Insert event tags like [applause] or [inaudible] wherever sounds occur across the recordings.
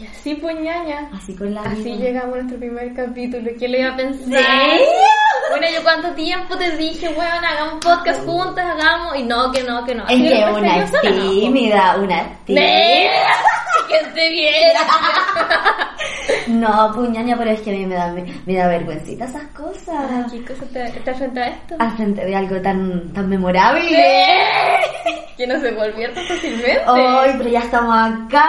Y así pues ñaña. Así con la Así vida. llegamos a nuestro primer capítulo. ¿Quién le iba a pensar? ¿Sí? Bueno, yo cuánto tiempo te dije, weón, hagamos podcast juntas, hagamos. Y no, que no, que no. Es que una tímida, una tímida. ¡Nee! Que te viera. [laughs] No, puñaña, pero es que a mí me da, me, da vergüencita esas cosas. ¿Qué cosa te, te frente a esto? Al frente de algo tan, tan memorable. Que no se volvió fácilmente. Hoy, pero ya estamos acá,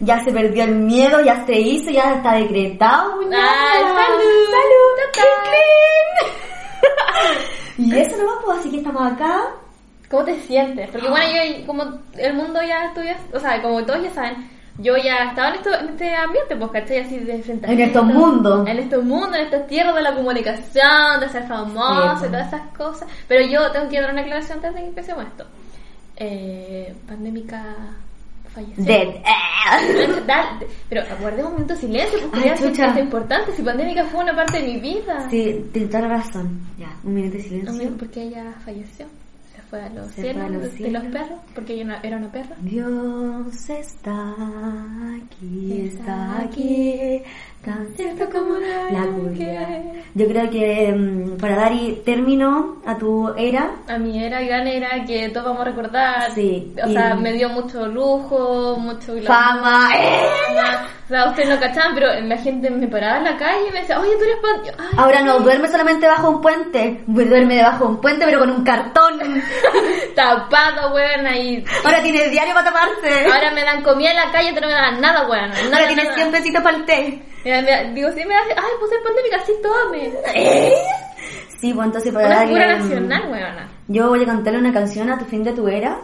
ya se perdió el miedo, ya se hizo, ya está decretado, puñaña. ¡Ay, salud! ¡Salud! ¡Tatán! [laughs] Y eso nomás, pues, así que estamos acá. ¿Cómo te sientes? Porque bueno, yo como el mundo ya estudia, o sea, como todos ya saben, yo ya estaba en, esto, en este ambiente, pues, ¿cachai? Así de enfrentamiento. En estos mundos. En estos mundos, en estas tierras de la comunicación, de ser famoso Sí, y todas esas cosas. Pero yo tengo que dar una aclaración antes de que empecemos esto. Eh, pandémica falleció. Dead. [laughs] Pero guardemos un minuto de silencio porque Ay, ya es importante. Si pandémica fue una parte de mi vida. Sí, tienes toda la razón. Ya, un minuto de silencio. Porque ella falleció. Fue a los cielos, a los de- de cielos. los perros, porque ella no- era una perra. Dios está aquí, Está está aquí, tan cierto como la la Yo creo que mm, para dar término a tu era, A mi era, gran era, que todos vamos a recordar. Sí, O sea, me dio mucho lujo, mucho glamour, fama, ¡eh! O sea, ustedes no cachaban, pero la gente me paraba en la calle y me decía, oye, tú eres pan... Yo, "Ay, Ahora sí". no duerme solamente bajo un puente, duerme debajo de un puente pero con un cartón. [laughs] Tapado, weón, ahí. Ahora tiene diario para taparse. Ahora me dan comida en la calle, pero no me dan nada, weón. Nada, Ahora tiene nada. 100 pesitos para el té. Mira, mira, digo, si me hace, ay, pues es pandémica, sí, tome. [laughs] Sí, pues entonces para Una figura nacional, weona. Yo voy a cantarle una canción a tu fin de tu era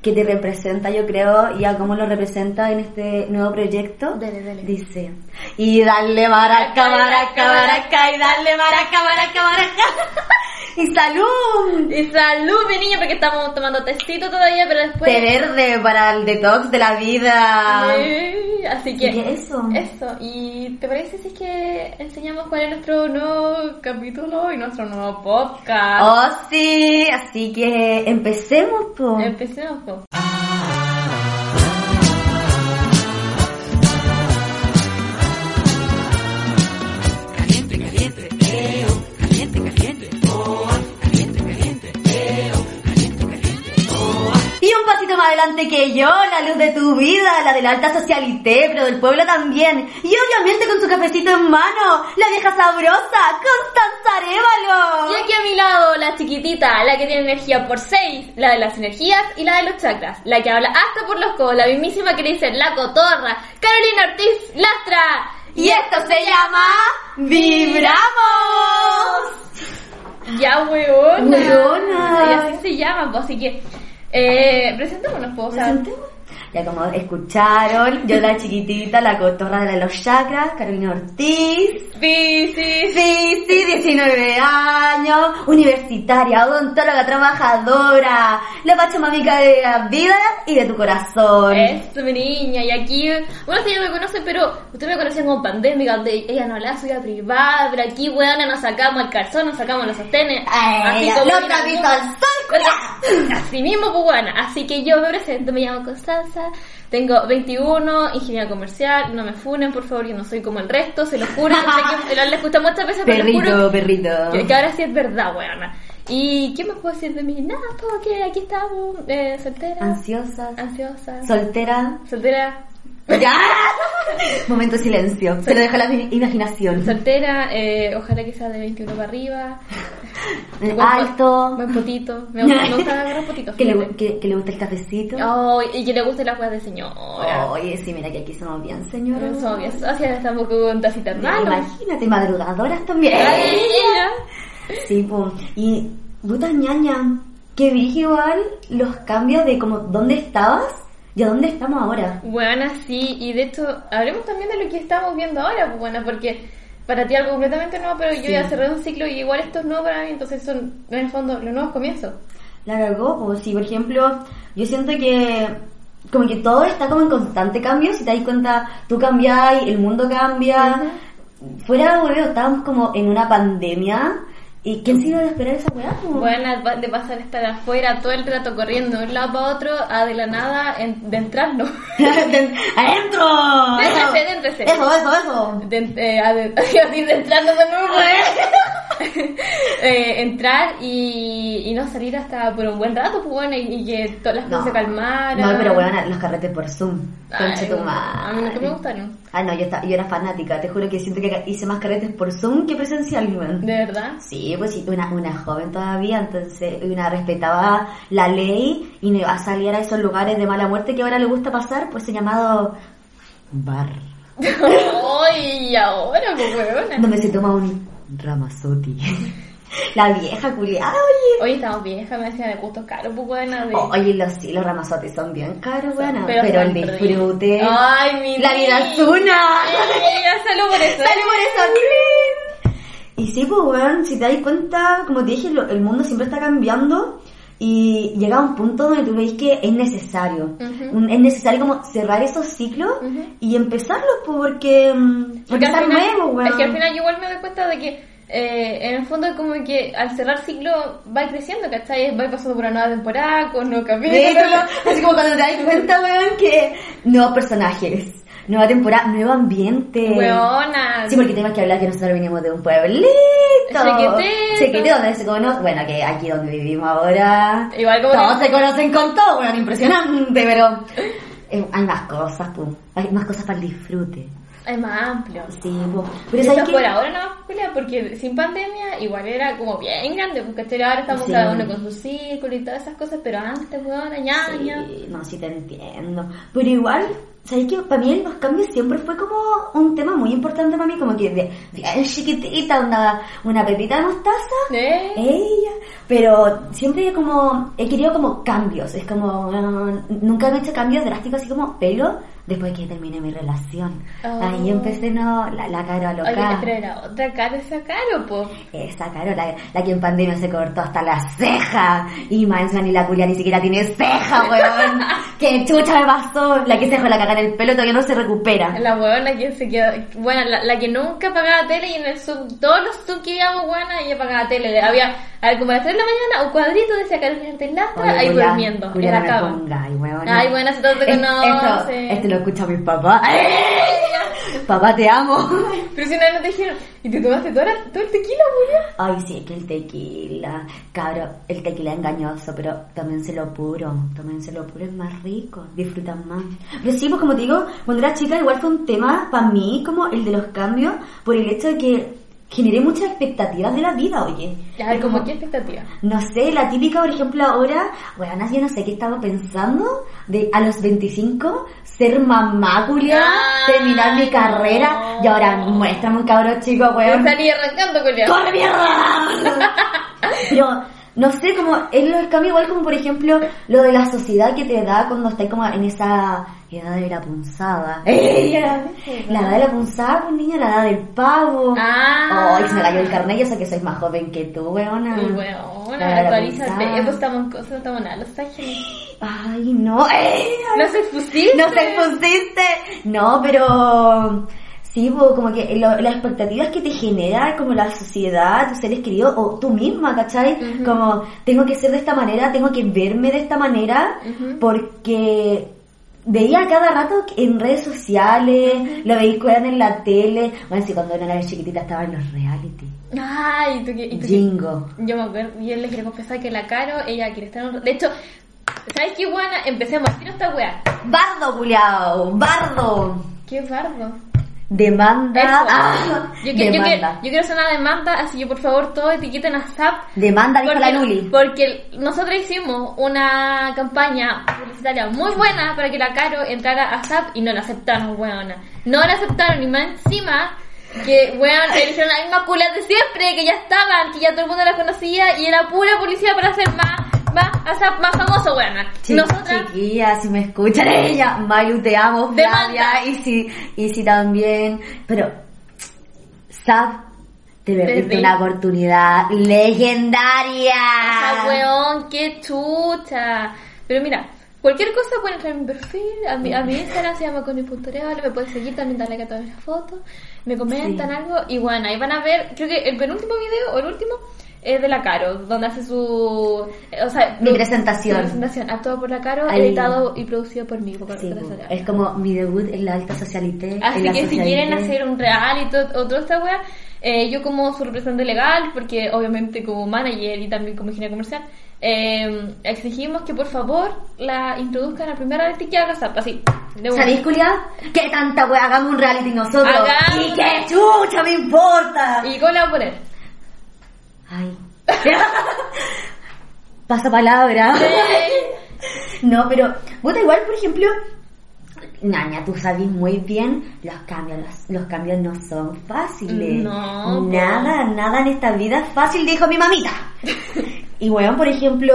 que te representa, yo creo, y a cómo lo representa en este nuevo proyecto. Dale, dale. Dice, y dale maraca, maraca, maraca, y dale maraca, maraca, maraca. Y salud. Y salud, mi niño, porque estamos tomando testito todavía, pero después... Té verde para el detox de la vida. Sí, así que... Eso. Eso, ¿y te parece si es que enseñamos cuál es nuestro nuevo capítulo y nuestro nuevo podcast? Oh, sí, así que empecemos, po. Empecemos, po. Un pasito más adelante que yo, la luz de tu vida, la de la alta socialité, pero del pueblo también. Y obviamente con su cafecito en mano, la vieja sabrosa, Constanza Arévalo. Y aquí a mi lado, la chiquitita, la que tiene energía por 6, la de las energías y la de los chakras, la que habla hasta por los codos, la mismísima que le dice la cotorra, Carolina Ortiz Lastra. Y esto se llama Vibramos. Ya, weona. Weona. Y así se llama, pues, así que, eh, presentémonos, pues, Ya como escucharon, yo la chiquitita, la cotorra de los chakras, Carolina Ortiz. sí, sí, Sí, sí, 19 años, universitaria, odontóloga, trabajadora, la pachamamica de la vida y de tu corazón. Eso, mi niña, y aquí, bueno, ustedes ya me conocen, pero ustedes me conocían como pandémica, donde ella no hablaba su vida privada, pero aquí, weona, nos sacamos el calzón, nos sacamos los sostenes, Ay, como los ir al sol. [laughs] Así mismo, pues, así que yo me presento, me llamo Constanza, tengo 21, ingeniera comercial, no me funen, por favor, yo no soy como el resto, se lo juro, sé que les gusta muchas veces, pero les juro Perrito, perrito. que, que ahora sí es verdad, weona. ¿Y qué me puedo decir de mí? Nada, porque aquí estamos, eh, soltera, Ansiosa, ansiosa, soltera. soltera, ¡Ya! [laughs] Momento de silencio. Se lo dejo a la imaginación. soltera, eh, ojalá que sea de 21 para arriba, [laughs] buen Alto. buen potito, me gusta, me gusta agarrar potitos. Que le, que, que le guste el cafecito. Oh, y que le guste las weas de señora. Oye, sí, mira que aquí somos bien, señora. No somos bien socias, tampoco con tacitas malas. Imagínate, madrugadoras también. Sí, pues. Y, puta ñaña, que vi igual los cambios de como dónde estabas y a dónde estamos ahora. Bueno, sí, y de hecho, hablemos también de lo que estamos viendo ahora, pues bueno, porque para ti algo completamente nuevo, pero yo ya cerré un ciclo y igual esto es nuevo para mí, entonces son en el fondo los nuevos comienzos. La cagó, pues sí, por ejemplo, yo siento que como que todo está como en constante cambio, si te das cuenta, tú cambias, el mundo cambia. Fuera, boludo, estábamos como en una pandemia. ¿Y quién se iba a esperar esa weá? Bueno, de pasar estar afuera todo el rato corriendo de un lado para otro, a de la nada en- de entrarlo. [laughs] ¡Adentro! concéntrese. Eso, eso, eso. De, eh, a- de- [laughs] de entrando de nuevo. [laughs] [laughs] Eh, entrar y, y no salir hasta por un buen rato, pues bueno, y, y que todas las cosas se calmaran. No, pero bueno, los carretes por Zoom. Ay, tu A mí nunca me gustaron. Ah, no, yo, estaba, yo era fanática. Te juro que siento que hice más carretes por Zoom que presencial. ¿De verdad? Sí, pues sí, una, una joven todavía, entonces una respetaba la ley y no iba a salir a esos lugares de mala muerte que ahora le gusta pasar, pues he llamado bar, [laughs] Ay, y ahora, pues weona. donde se toma un ramazotti. [laughs] la vieja culiada, oye. Oye, estamos viejas, me decía de gustos caros, pues buena. De... Oye, los, sí, los ramazotti son bien caros, bueno, Pero pero, el disfrute, Ay, mi la vida es una. Salud por eso. ¡Sale por eso! Y sí, pues, weón, si te das cuenta, como te dije, lo- el mundo siempre está cambiando y llega a un punto donde tú veis que es necesario. Es necesario como cerrar esos ciclos y empezarlos, pues, porque... mm, Porque al final- nuevo, weón. Es que al final yo igual me doy cuenta de que eh, en el fondo como que al cerrar ciclo va creciendo, ¿cachai? Va pasando por una nueva temporada, con nuevos capítulos. así como cuando te das cuenta, weón, que nuevos personajes, nueva temporada, nuevo ambiente. Weona. Sí, porque tenemos que hablar que nosotros venimos de un pueblito. Chiquitito. Chiquitito, donde se conoce. Bueno, que aquí donde vivimos ahora. Igual como Todos se conocen con todo, bueno, impresionante, pero. eh, hay más cosas, pues. Hay más cosas para el disfrute. Es más amplio. Sí, pues. Pero Eso por ahora no, Julia, porque sin pandemia igual era como bien grande, porque ahora estamos Sí. cada uno con su círculo y todas esas cosas, pero antes, weón, ñaña. Sí, no, sí te entiendo. Pero igual, ¿sabes qué? Para mí los cambios siempre fue como un tema muy importante para mí, como que de, bien chiquitita, una, una pepita de mostaza. ¿Eh? Ella, pero siempre como he querido como cambios, es como uh, nunca he hecho cambios drásticos así como pelo después de que terminé mi relación. Oh. Ahí empecé no la, la cara Oye, loca. pero era otra cara esa caro, po. Esa cara, la, la que en pandemia se cortó hasta la ceja y encima ni la culia ni siquiera tiene ceja, weón. [laughs] que chucha me pasó, la que se dejó la caga en el pelo todavía no se recupera. La weona que se quedó, bueno, la, la que nunca pagaba tele y en el sub, todos los sub que íbamos, buena, ella pagaba tele. Había, a ver, como a las 3 de la mañana, un cuadrito decía Carolina Lastra, Oye, ahí culia, durmiendo, culia, en la no cama. pongáis, weón. Ay, te Es- conocen. Esto, este lo escucha mi papá. Papá, te amo. Pero si vez no te dijeron, ¿y te tomaste todo, la- todo el tequila, Julia? Ay, sí, es que el tequila, cabro, el tequila es engañoso, pero tómenselo puro, tómenselo puro, es más rico, disfrutan más. Pero sí, pues como te digo, cuando era chica igual fue un tema para mí como el de los cambios, por el hecho de que generé muchas expectativas de la vida, oye. A ver, como- qué expectativa. no sé, la típica, por ejemplo, ahora, bueno, yo no sé qué estaba pensando de a los 25 ser mamá, Julia, Ah, terminar mi carrera no. y ahora muéstrame un cabrón chico, weón. Están arrancando, Julia. ¡Corre mierda! [laughs] Pero, no sé, como, es lo del cambio igual como, por ejemplo, lo de la sociedad que te da cuando estás como en esa edad de la punzada. [laughs] [laughs] La edad de la punzada, pues niña, la edad del pavo. Ah. Ay, se me cayó el carnet, yo sé que soy más joven que tú, weona. Weona, actualízate. Pues estamos en cosas, estamos nada. Los Ángeles. Ay, no. Ella. No se pusiste. No se pusiste. No, pero sí, bo, como que lo- las expectativas que te genera como la sociedad, tus seres queridos o tú misma, ¿cachai? Como tengo que ser de esta manera, tengo que verme de esta manera, porque veía cada rato en redes sociales, lo veía en la tele. Bueno, sí, cuando era chiquitita estaba en los reality. Ay, ¿y tú qué? y tú qué? Jingo. Yo me acuerdo, yo les quiero confesar que la Caro, ella quiere estar en un... De hecho, ¿sabes qué buena? Empecemos, tiro esta wea. Bardo, culiao, bardo. Qué bardo. Demanda. Ah, yo, que- demanda. yo quiero hacer una demanda, así que por favor todos etiqueten a SAP. Demanda, dijo la Luli. porque nosotros hicimos una campaña publicitaria muy buena para que la Caro entrara a SAP y no la aceptaron, weona. No la aceptaron y más encima que, weón, eligieron la misma culas de siempre, que ya estaban, que ya todo el mundo la conocía y era pura publicidad para hacer más, más, a más famoso, weona. Chi- Nosotras, Chiquilla, si me escuchan [laughs] ella, Mayu, te amo. Flavia, y si, y si también, pero, Sab, te perdiste una oportunidad legendaria. esa weón, qué chucha. Pero mira, cualquier cosa pueden entrar en mi perfil, a mi, a mi Instagram se llama Connie.real, me pueden seguir, también darle like a todas las fotos, me comentan Sí. algo y bueno, ahí van a ver, creo que el penúltimo video o el último es de la Caro, donde hace su... O sea, Mi presentación. Su presentación, actuado por la Caro, Ahí. editado y producido por mí. por Sí, es como mi debut en la alta socialité. Así la que si socialité. quieren hacer un reality o toda esta wea, eh, yo como su representante legal, porque obviamente como manager y también como ingeniero comercial, eh, exigimos que por favor la introduzcan a primera reality que haga Zap, así. ¿Sabéis, Julia? Que tanta wea, hagamos un reality nosotros. Hagamos. Y que chucha me importa. ¿Y cómo le voy a poner? Ay. [laughs] Pasa palabra. No, pero, puta, igual, por ejemplo, Naña, tú sabes muy bien, los cambios, los, los cambios no son fáciles. No. Nada, nada en esta vida es fácil, dijo mi mamita. y bueno, por ejemplo,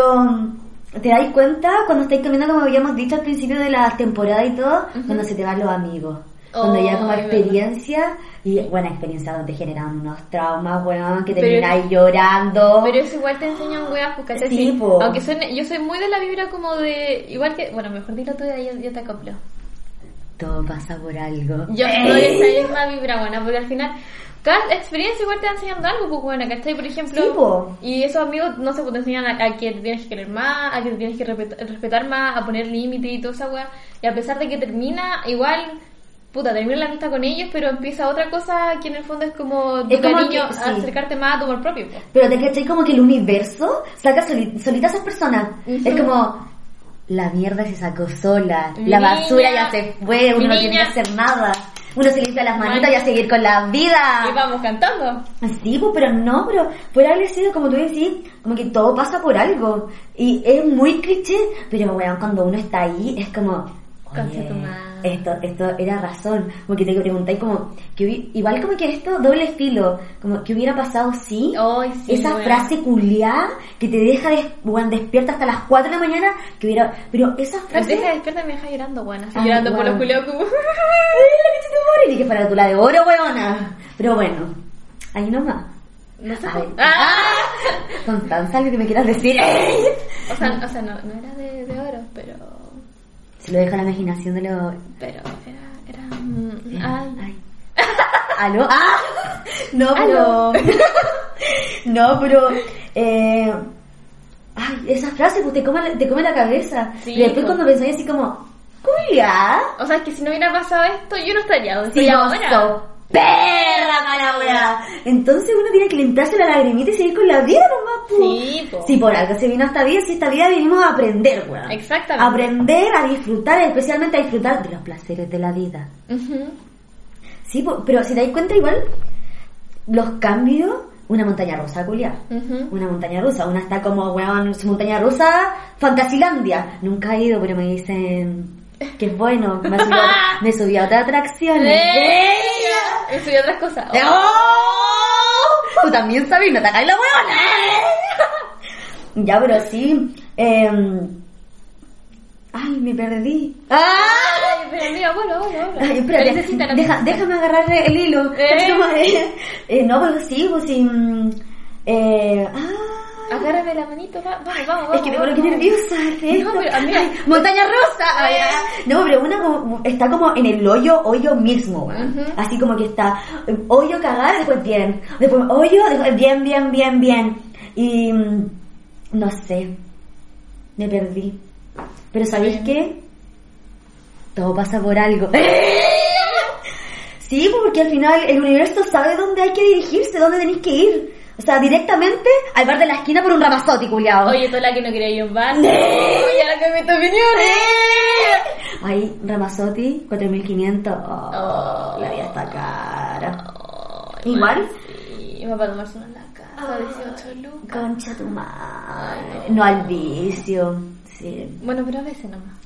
¿te dais cuenta cuando estáis comiendo, como habíamos dicho al principio de la temporada y todo, cuando se te van los amigos? Cuando ya como Oh, experiencia, y buena experiencia donde generan unos traumas, weón, que termináis llorando. Pero eso igual te enseñan weas, ¿cachai? Sí, Sí, po. Aunque suene, yo soy muy de la vibra como de, igual que, bueno, mejor dilo tú y yo, yo te acoplo. Todo pasa por algo. Yo soy esa misma vibra buena, porque al final cada experiencia igual te va enseñando algo, pues buena, ¿cachai? Por ejemplo, Sí, po. y esos amigos, no sé, pues te enseñan a, a que te tienes que querer más, a que te tienes que respet- respetar más, a poner límites y toda esa weá. Y a pesar de que termina, igual, puta, termina la amistad con ellos, pero empieza otra cosa que en el fondo es como tu Es como cariño, que- sí. acercarte más a tu amor propio, pues. Pero te cachai como que el universo saca soli- solita a esas personas. Ujú. Es como, la mierda se sacó sola, Mi la basura niña, ya se fue, uno no tiene que hacer nada. Uno se limpia las manitas Mani- y a seguir con la vida. Y vamos cantando. Sí, pues, pero no, pero por haber sido, como tú decís, como que todo pasa por algo. Y es muy cliché, pero bueno, cuando uno está ahí, es como, Concha tu madre. esto, esto era razón. Porque te preguntáis como, que igual como que esto doble filo, como que hubiera pasado si Ay, sí, esa weón. frase culiada que te deja des- weón, despierta hasta las 4 de la mañana, que hubiera, pero esa Me frase... deja despierta y me deja llorando, buena. Así Ah, llorando por wow. los culeos como... Ay, la que se te muere, y que para tu la de oro, weona. Pero bueno, ahí nomás. No sé. Ay. ¡Ah! Constanza, algo que me quieras decir. O sea, o sea no, no era de, de oro, pero... Lo dejo a la imaginación de lo... Pero era... era mm, ay. Ay. [laughs] ¿Aló? ¡Ah! No, pero... [laughs] no, pero... Eh... Ay, esa frase pues te come, te come la cabeza. Sí, y después pues. cuando pensáis así como... ¡Culia! O sea, es que si no hubiera pasado esto, yo no estaría donde Si estoy no ahora. Perra mala. Entonces uno tiene que limpiarse la lagrimita y seguir con la vida nomás, po. Sí, po. Si por algo se vino esta vida, si esta vida vinimos a aprender, weón. Exactamente. Aprender a disfrutar, especialmente a disfrutar de los placeres de la vida. Sí, po, pero si te das cuenta igual, los cambios, una montaña rusa, culia. Ujú. Una montaña rusa, una está como, weón, su montaña rusa, Fantasilandia. Nunca he ido, pero me dicen que es bueno. Me subí a, me subí a otra atracción. [laughs] Eso y otras cosas. ¡Oh! Tú también sabes, no te hagas la huevona. ya, pero sí. em, Ay, me perdí. ¡Ah! Ay, pero mira, bueno, bueno, bueno. Ay, la deja- déjame agarrar el hilo. Eh. [laughs] Eh, no, pero sí, pues sí. mm, Eh, ah, Agárrame la manito, va- vamos, vamos, vamos. es que me coloqué vamos. nerviosa. No, pero. Ay, montaña rusa. Ay. No, pero una como- está como en el hoyo, hoyo mismo. Ujú. Así como que está hoyo cagar, después bien. Después hoyo, después bien, bien, bien, bien. Y mm, no sé. Me perdí. Pero ¿sabéis qué? Todo pasa por algo. [laughs] Sí, pues, porque al final el universo sabe dónde hay que dirigirse, dónde tenéis que ir. O sea, directamente al bar de la esquina por un ramazotti, culiao. Oye, toda la que no quería ir a un bar. Oye, la que me tu opinión. Ay, Ramazotti, 4500. Oh, Oh. la vida está cara. Ay, Igual. Sí, me va a tomarse una en la casa, 18 lucas. Concha tu madre. No al vicio. Sí. Bueno, pero a veces nomás.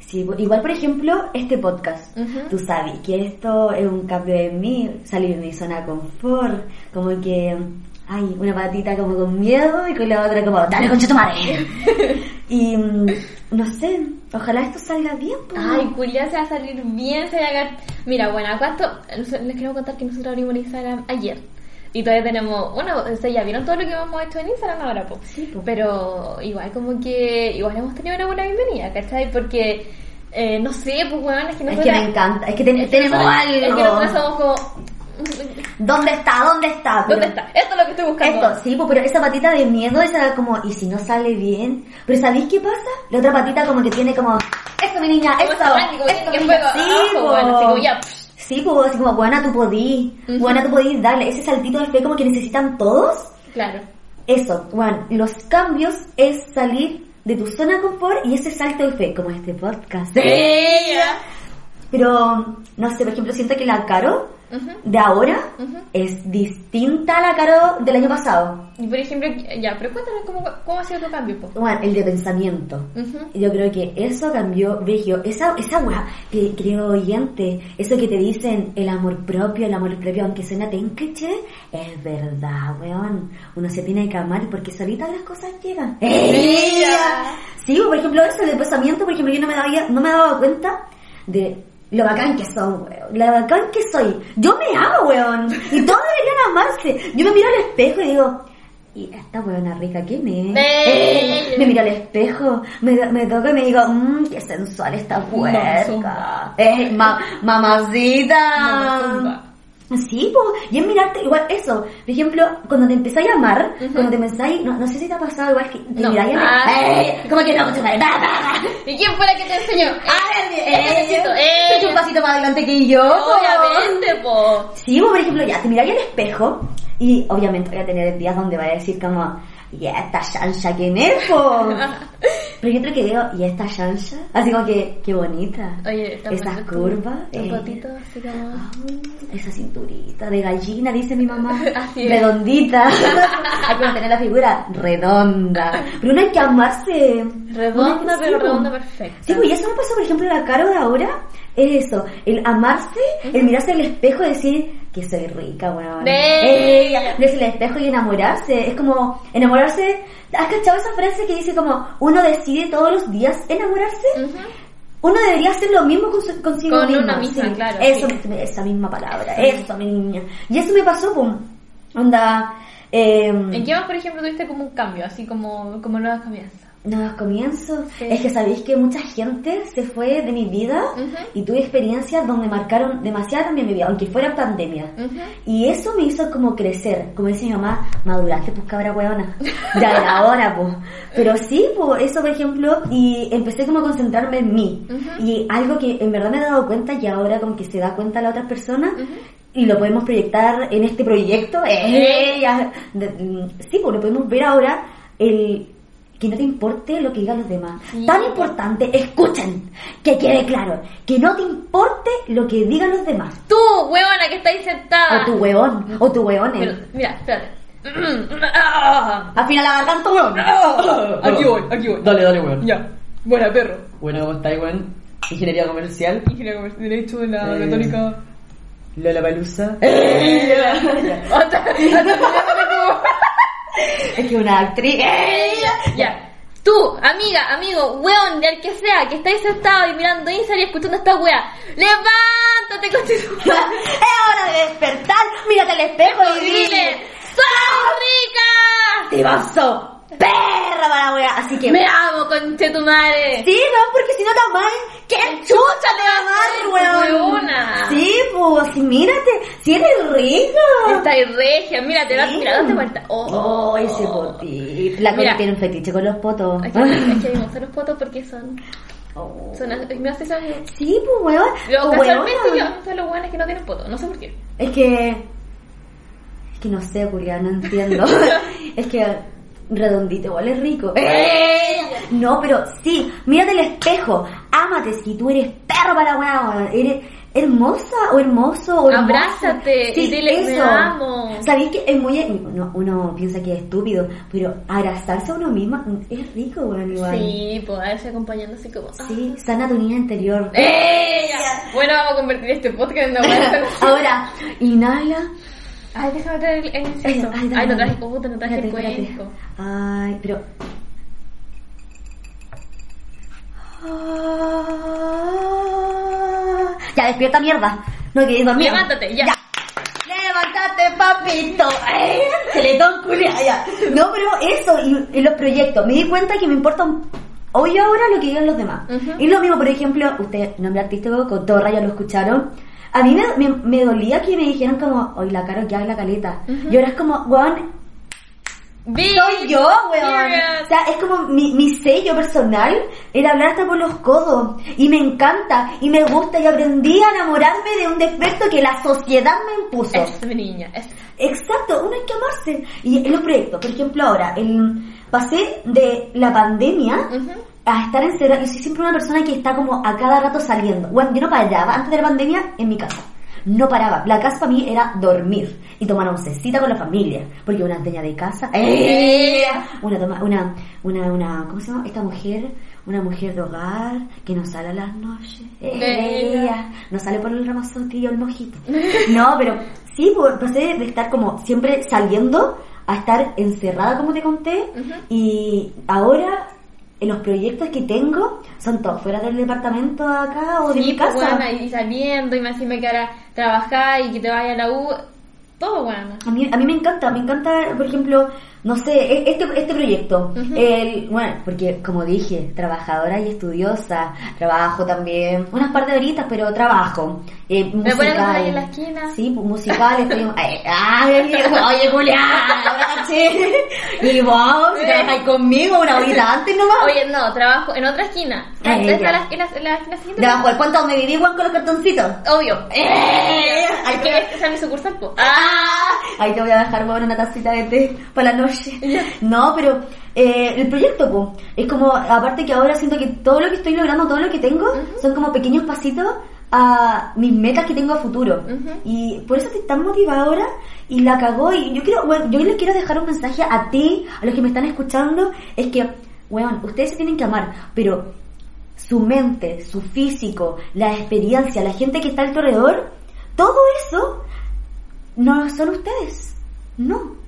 Sí, igual por ejemplo, este podcast. Tú sabes que esto es un cambio de mí, salir de mi zona de confort, como que hay una patita como con miedo y con la otra como, dale concha tu madre. [laughs] y mm, no sé, ojalá esto salga bien. pues. Ay, Julia se va a salir bien, se va a cagar. Mira, bueno, ¿a cuánto? Les quiero contar que nosotros abrimos Instagram ayer. Y todavía tenemos, bueno, o sea, ya vieron todo lo que hemos hecho en Instagram ahora, pues. Sí, po. Pero igual como que, igual hemos tenido una buena bienvenida, ¿cachai? Porque, eh, no sé, pues bueno, es que es nosotros... que me encanta, es que ten- tenemos algo. Es que nosotros somos como ¿Dónde está? ¿Dónde está? ¿Dónde está? Esto es lo que estoy buscando. Esto, sí, pues, pero esa patita de miedo, esa como, ¿y si no sale bien? Pero ¿sabéis qué pasa? La otra patita como que tiene como, esto mi niña, esto, esto mi niña. Sí, abajo, po. bueno, así como ya, psh. Sí, pues, así como, buena tú podí, Ujú. buena tú podí darle ese saltito de fe como que necesitan todos. Claro. Eso, bueno, los cambios es salir de tu zona de confort y ese salto de fe, como este podcast. Ella. Pero, no sé, por ejemplo, siento que la Caro De ahora es distinta a la Caro del año pasado. Y por ejemplo, ya, pero cuéntanos cómo, cómo ha sido tu cambio, po. Bueno, el de pensamiento. Yo creo que eso cambió, Brigio. Esa, esa weá, que creo oyente, eso que te dicen el amor propio, el amor propio, aunque suena cliché, es verdad, weón. Uno se tiene que amar porque solitas las cosas llegan. ¡Ella! [laughs] Sí, por ejemplo, eso del pensamiento, por ejemplo, yo no me, daba, no me daba cuenta de lo bacán que son, weón. Lo bacán que soy. Yo me amo, weón. Y todos deberían amarse. Yo me miro al espejo y digo, ¿y esta weona rica quién es? Bella. me miro al espejo, me, me toco y me digo, mmm, qué sensual esta puerca. Eh, ma, mamacita. Mamazumba. Sí, po, y es mirarte, igual eso, por ejemplo, cuando te empezáis a amar, cuando te empezáis, no, no sé si te ha pasado igual que te No. miráis a Ah. ¡Eh! como que no, mucho más, ¿Y quién fue la que te enseñó? A ver, Eh, eh, eh. un pasito más adelante que yo. Obviamente, po. Sí, pues, por ejemplo, ya te miráis al espejo y obviamente voy a tener días donde voy a decir como, ¿y esta chancha quién es, po? [laughs] Pero yo creo que digo, ¿y esta chancha? Así como que, qué bonita. Oye, Esas curvas. Eh, fotito, así como... ah, esa cinturita de gallina, dice mi mamá. [laughs] Así. Redondita. [laughs] hay que mantener la figura redonda. Pero uno hay que amarse. Redonda, pero sí, redonda perfecta. Sí, pues y eso me pasa, por ejemplo, en la Caro de ahora. Es eso, el amarse, el mirarse al espejo y decir que soy rica. Eh, Mirarse al espejo y enamorarse. Es como, enamorarse. ¿Has cachado esa frase que dice como, uno decide todos los días enamorarse? Uno debería hacer lo mismo con su- consigo Con mismo. una misma, sí. claro, Eso, sí. esa misma palabra, eso, mi niña. Y eso me pasó, pum. Onda, eh, ¿En qué más, por ejemplo, tuviste como un cambio, así como, como nuevas comienzos? Nuevos comienzos. Sí. Es que sabéis que mucha gente se fue de mi vida y tuve experiencias donde marcaron demasiado también mi vida, aunque fuera pandemia. Y eso me hizo como crecer, como dice mi mamá, maduraste pues cabra hueona, [laughs] ya era hora pues. Pero sí, pues eso por ejemplo, y empecé como a concentrarme en mí. Y algo que en verdad me he dado cuenta y ahora como que se da cuenta la otra persona, y lo podemos proyectar en este proyecto. Sí, pues lo podemos ver ahora, el que no te importe lo que digan los demás. Sí. Tan importante, escuchen, que quede claro, que no te importe lo que digan los demás. Tú, huevona, que está ahí sentada. O tu huevón, o tu huevón. Pero, mira, espérate. [clears throat] Ah. Afina la garganta, [clears throat] huevón. Aquí voy, aquí voy. Dale, dale, weón. Ya. Buena, perro. Bueno, ¿cómo estáis, weón? Ingeniería comercial. Ingeniero comercial, Derecho de la Eh. Católica. Lola Palusa. [laughs] Otra- Es que una actriz. Ya. Tú, amiga, amigo, weón, el que sea, que estáis sentado y mirando Instagram y escuchando esta wea, levántate con tu [laughs] es hora de despertar. Mírate al espejo y dile. ¡Soy rica! Te vaso. Perra para la wea. Así que. Me amo, conche tu madre. Sí, no, porque si no te amáis, ¿qué chucha te va a amar, weón? Sí, pues, mírate, si eres rica. Está ahí regia, mírate, Sí. mira, date vuelta. Oh, Oh, ese potito. La Mira. que tiene un fetiche con los potos. Es que, es que los fotos porque son. Oh. son me hace son Sí, pues, weón. Pero Oh, casualmente yo a los weones que no tienen fotos, no sé por qué. Es que. Es que no sé, Julián, no entiendo. [laughs] es que redondito igual es rico. ¡Eh! No, pero sí, mírate al espejo. Ámate si tú eres perro para la Eres hermosa o hermoso o hermosa. Abrázate y dile, "Me amo". ¿Sabéis que es muy. Uno, uno piensa que es estúpido, pero abrazarse a uno mismo es rico, weón, igual. Sí, veces acompañando así como. ah. Sí, sana tu niña interior. ¡Ella! Bueno, vamos a convertir este podcast en una [laughs] Ahora, inhala. Ay, déjame traer el, el incienso. Ay, dale, no traje, puta, no traje el Espérate, espérate. cuenco. Ay, pero. Ah. Ya, despierta mierda. No queréis dormir. Levántate, ya. Levántate, papito. Ay, Teletón culia, ya. No, pero eso, y, y los proyectos. Me di cuenta que me importa un- Hoy ahora lo que digan los demás. Ujú. Y lo mismo, por ejemplo, usted, nombre artístico, con todo rayo lo escucharon. A mí me, me, me dolía que me dijeran como, oye, la Caro que habla caleta. Y ahora es como, weón, soy yo, weón. O sea, es como mi, mi sello personal era hablar hasta por los codos. Y me encanta, y me gusta, y aprendí a enamorarme de un defecto que la sociedad me impuso. Es mi niña. Es... Exacto, uno hay que amarse. Y en los proyectos, por ejemplo, ahora, el, pasé de la pandemia. A estar encerrada. Yo soy siempre una persona que está como a cada rato saliendo. Bueno, yo no paraba antes de la pandemia en mi casa. No paraba. La casa para mí era dormir y tomar oncecita con la familia. Porque una teña de casa. ¡eh! Una, toma, una, una, una, ¿cómo se llama? Esta mujer, una mujer de hogar que no sale a las noches. ¡eh! No sale por el ramazote y el mojito. [laughs] No, pero sí, pues, pasé de estar como siempre saliendo a estar encerrada, como te conté. Y ahora en los proyectos que tengo son todos fuera del departamento acá o de mi Sí, pues, casa. buena, y saliendo, y más encima que ahora trabajar y que te vaya a la U. Todo bueno. A mí, a mí me encanta, me encanta, por ejemplo, no sé, e- este, este proyecto. el, bueno, porque como dije, trabajadora y estudiosa, trabajo también, unas par de horitas, pero trabajo. Eh, Me ponen ahí en la esquina. Sí, pues musical, estoy, ay, ay, oye, Julián. [laughs] Y vos, si trabajáis conmigo una horita antes nomás. Oye, no, trabajo en otra esquina. Ah, ¿Está ya. la, en la, en la esquina siguiente? Debajo del puente donde viví, Juan, con los cartoncitos. Obvio. ¡Eh! Ay, que esa es mi sucursal, po. Ah, Ah, ahí te voy a dejar bueno, una tacita de té para la noche. [laughs] No, pero eh, el proyecto, es como, aparte que ahora siento que todo lo que estoy logrando, todo lo que tengo, son como pequeños pasitos a mis metas que tengo a futuro. Y por eso estoy tan motivada ahora y la cagó. Y yo quiero, bueno, yo les quiero dejar un mensaje a ti, a los que me están escuchando, es que, weón, ustedes se tienen que amar, pero su mente, su físico, la experiencia, la gente que está a tu alrededor, todo eso no son ustedes. No.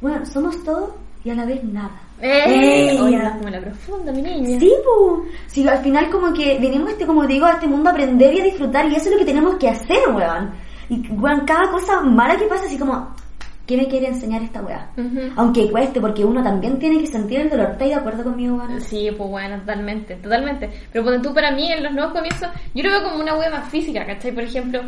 Bueno, somos todo y a la vez nada. eh, Ey. oye, como la profunda, mi niña. Sí, pu. Sí, al final como que venimos, este, como digo, a este mundo a aprender y a disfrutar y eso es lo que tenemos que hacer, weón. Y, weón, cada cosa mala que pasa, así como, ¿qué me quiere enseñar esta weá? Ujú. Aunque cueste, porque uno también tiene que sentir el dolor. ¿Estás de acuerdo conmigo, weón? Sí, pues bueno, totalmente, totalmente. Pero ponte tú para mí en los nuevos comienzos, yo lo veo como una wea más física, ¿cachai? Por ejemplo,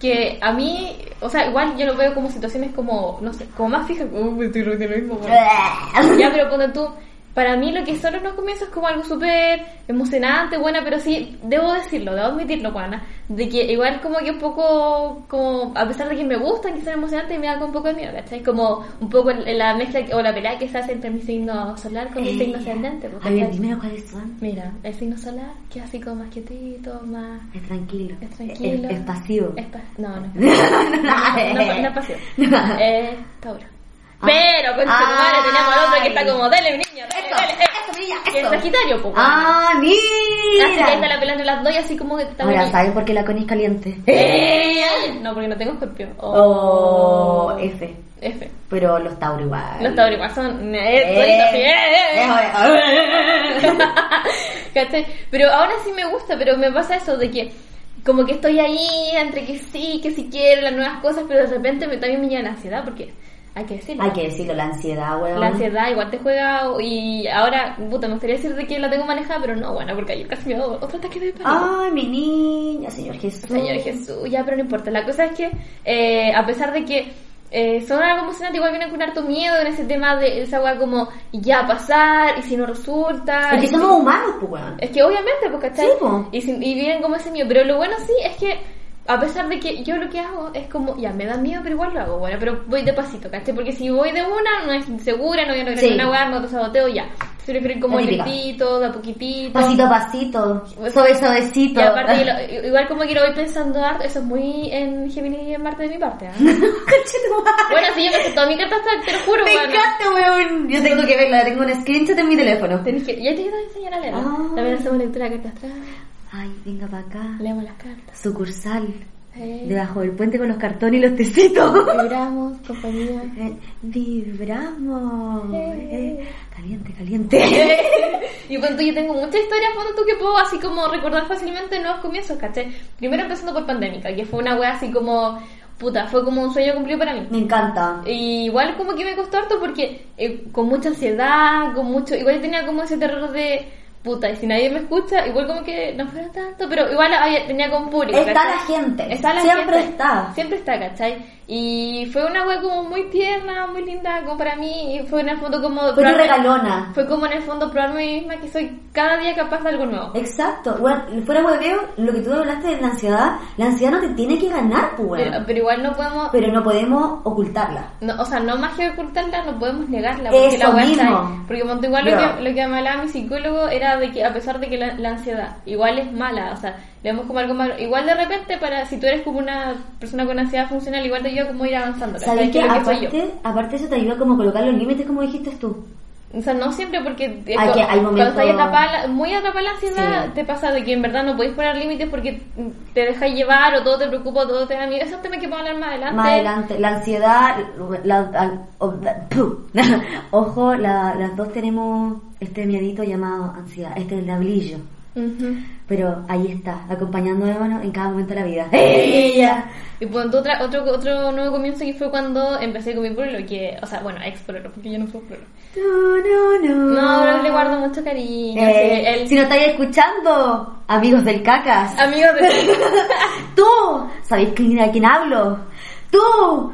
que a mí, o sea, igual yo lo veo como situaciones como, no sé, como más fijas, como estoy lo mismo, bueno. [laughs] Ya, pero ponte tú, para mí lo que son los nuevos comienzos es como algo súper emocionante, buena, pero sí, debo decirlo, debo admitirlo, Juana, de que igual como que un poco, como, a pesar de que me gustan, que son emocionantes, me da como un poco de miedo, ¿cachai? Como un poco la mezcla o la pelea que se hace entre mi signo solar con mi signo ascendente, A ver, dime cuáles son. Mira, el signo solar, que es así como más quietito, más... Es tranquilo. Es tranquilo. Es, es pasivo. Es pa- no, no. [laughs] No, no, no es pasivo. [laughs] Eh, Tauro. Pero, con tu madre, tenemos al otro que está como, dale, niño, dale, Esto, dale, esto, niña, esto. Sagitario, pues. ¡Ah, Así que ahí está mira! la pelea entre las dos y así como que está Ahora. ¿saben por qué la Connie es caliente? Eh, No, porque no tengo escorpio. Oh, F. F. Pero los Tauro igual. Los Tauro igual son... Eh. Pero ahora sí me gusta, pero me pasa eso de que como que estoy ahí entre que sí, que sí quiero las nuevas cosas, pero de repente me, también me llena ansiedad porque hay que decirlo. Hay que decirlo, la ansiedad, weón. La ansiedad igual te juega y ahora, puta, me gustaría decir de que la tengo manejada, pero no, bueno, porque ayer casi me dio otro ataque de pánico. Ay, mi niña, Señor Jesús. Señor Jesús, ya, pero no importa. La cosa es que, eh, a pesar de que eh, son algo emocionante, igual vienen con harto miedo en ese tema de esa weá como, ya pasar, y si no resulta. Porque y somos humanos, pues, weón. Es que obviamente, pues, ¿cachai? Sí, po. y, si- y vienen como ese miedo. Pero lo bueno sí es que, a pesar de que yo lo que hago es como, ya, me da miedo, pero igual lo hago, bueno, pero voy de pasito, ¿cachai? Porque si voy de una, no es segura, no voy a lograr Sí. una weá, no te saboteo, ya. Se prefiero ir como lentito, de a poquitito. Pasito a pasito, suave suavecito. Y aparte, lo- igual como que lo voy pensando harto, eso es muy en Gemini y en Marte de mi parte. ¿eh? [laughs] Bueno, sí, yo me toda mi carta te lo juro, Me bueno. encanta, weón. Yo tengo que verla, tengo un screenshot en mi teléfono. Tenés que, ya te voy a enseñar a leerla. Ah. También hacemos lectura de carta astral, Ay, venga para acá. leemos las cartas. Sucursal. Eh, Debajo del puente con los cartones y los tecitos. [laughs] vibramos, compañía. Eh, Vibramos. Eh. Eh, Caliente, caliente. [laughs] y bueno, yo tengo muchas historias, cuando tú que puedo así como recordar fácilmente nuevos comienzos, ¿cachai? Primero empezando por pandémica, que fue una wea así como, puta, fue como un sueño cumplido para mí. Me encanta. Y igual como que me costó harto porque eh, con mucha ansiedad, con mucho, igual tenía como ese terror de puta, y si nadie me escucha, igual como que no fuera tanto, pero igual había, tenía con público. Está ¿cachai? la gente. Está la Siempre gente. está. Siempre está, ¿cachai? Y fue una wea como muy tierna, muy linda, como para mí, y fue en el fondo como... Fue regalona. Fue como en el fondo probarme a mí misma que soy cada día capaz de algo nuevo. Exacto. Bueno, fuera hueveo, lo que tú hablaste de la ansiedad, la ansiedad no te tiene que ganar, pues, Pero, pero igual no podemos... Pero no podemos ocultarla. No, o sea, no más que ocultarla, no podemos negarla. Porque Eso la está mismo. ahí. Porque igual lo que, lo que me hablaba mi psicólogo era de que a pesar de que la, la ansiedad igual es mala, o sea, vemos como algo malo. Igual de repente, para si tú eres como una persona con ansiedad funcional, igual te ayuda como a ir avanzando. ¿Sabes qué? que. Aparte, aparte eso te ayuda como a colocar los límites como dijiste tú. O sea, no siempre porque eh, Hay hay cuando momentos- estás atrapada, muy atrapada la ansiedad, Sí. te pasa de que en verdad no podéis poner límites porque te dejas llevar o todo te preocupa o todo te da miedo. Eso es tema que podemos hablar más adelante. Más adelante, la ansiedad, la- la- [laughs] ojo, la- las dos tenemos este miedito llamado ansiedad, este es el diablillo. Ujú. Pero ahí está, acompañándonos en cada momento de la vida. ¡Ella! Y pues otra, otro, otro nuevo comienzo que fue cuando empecé con mi pueblo, que, o sea, bueno, ex pueblo, porque yo no soy pueblo. No, no, no. No, pero le guardo mucho cariño. Eh, Si no estáis escuchando, amigos del cacas. Amigos de... [laughs] Tú, ¿sabéis quién, a quién hablo? Tú,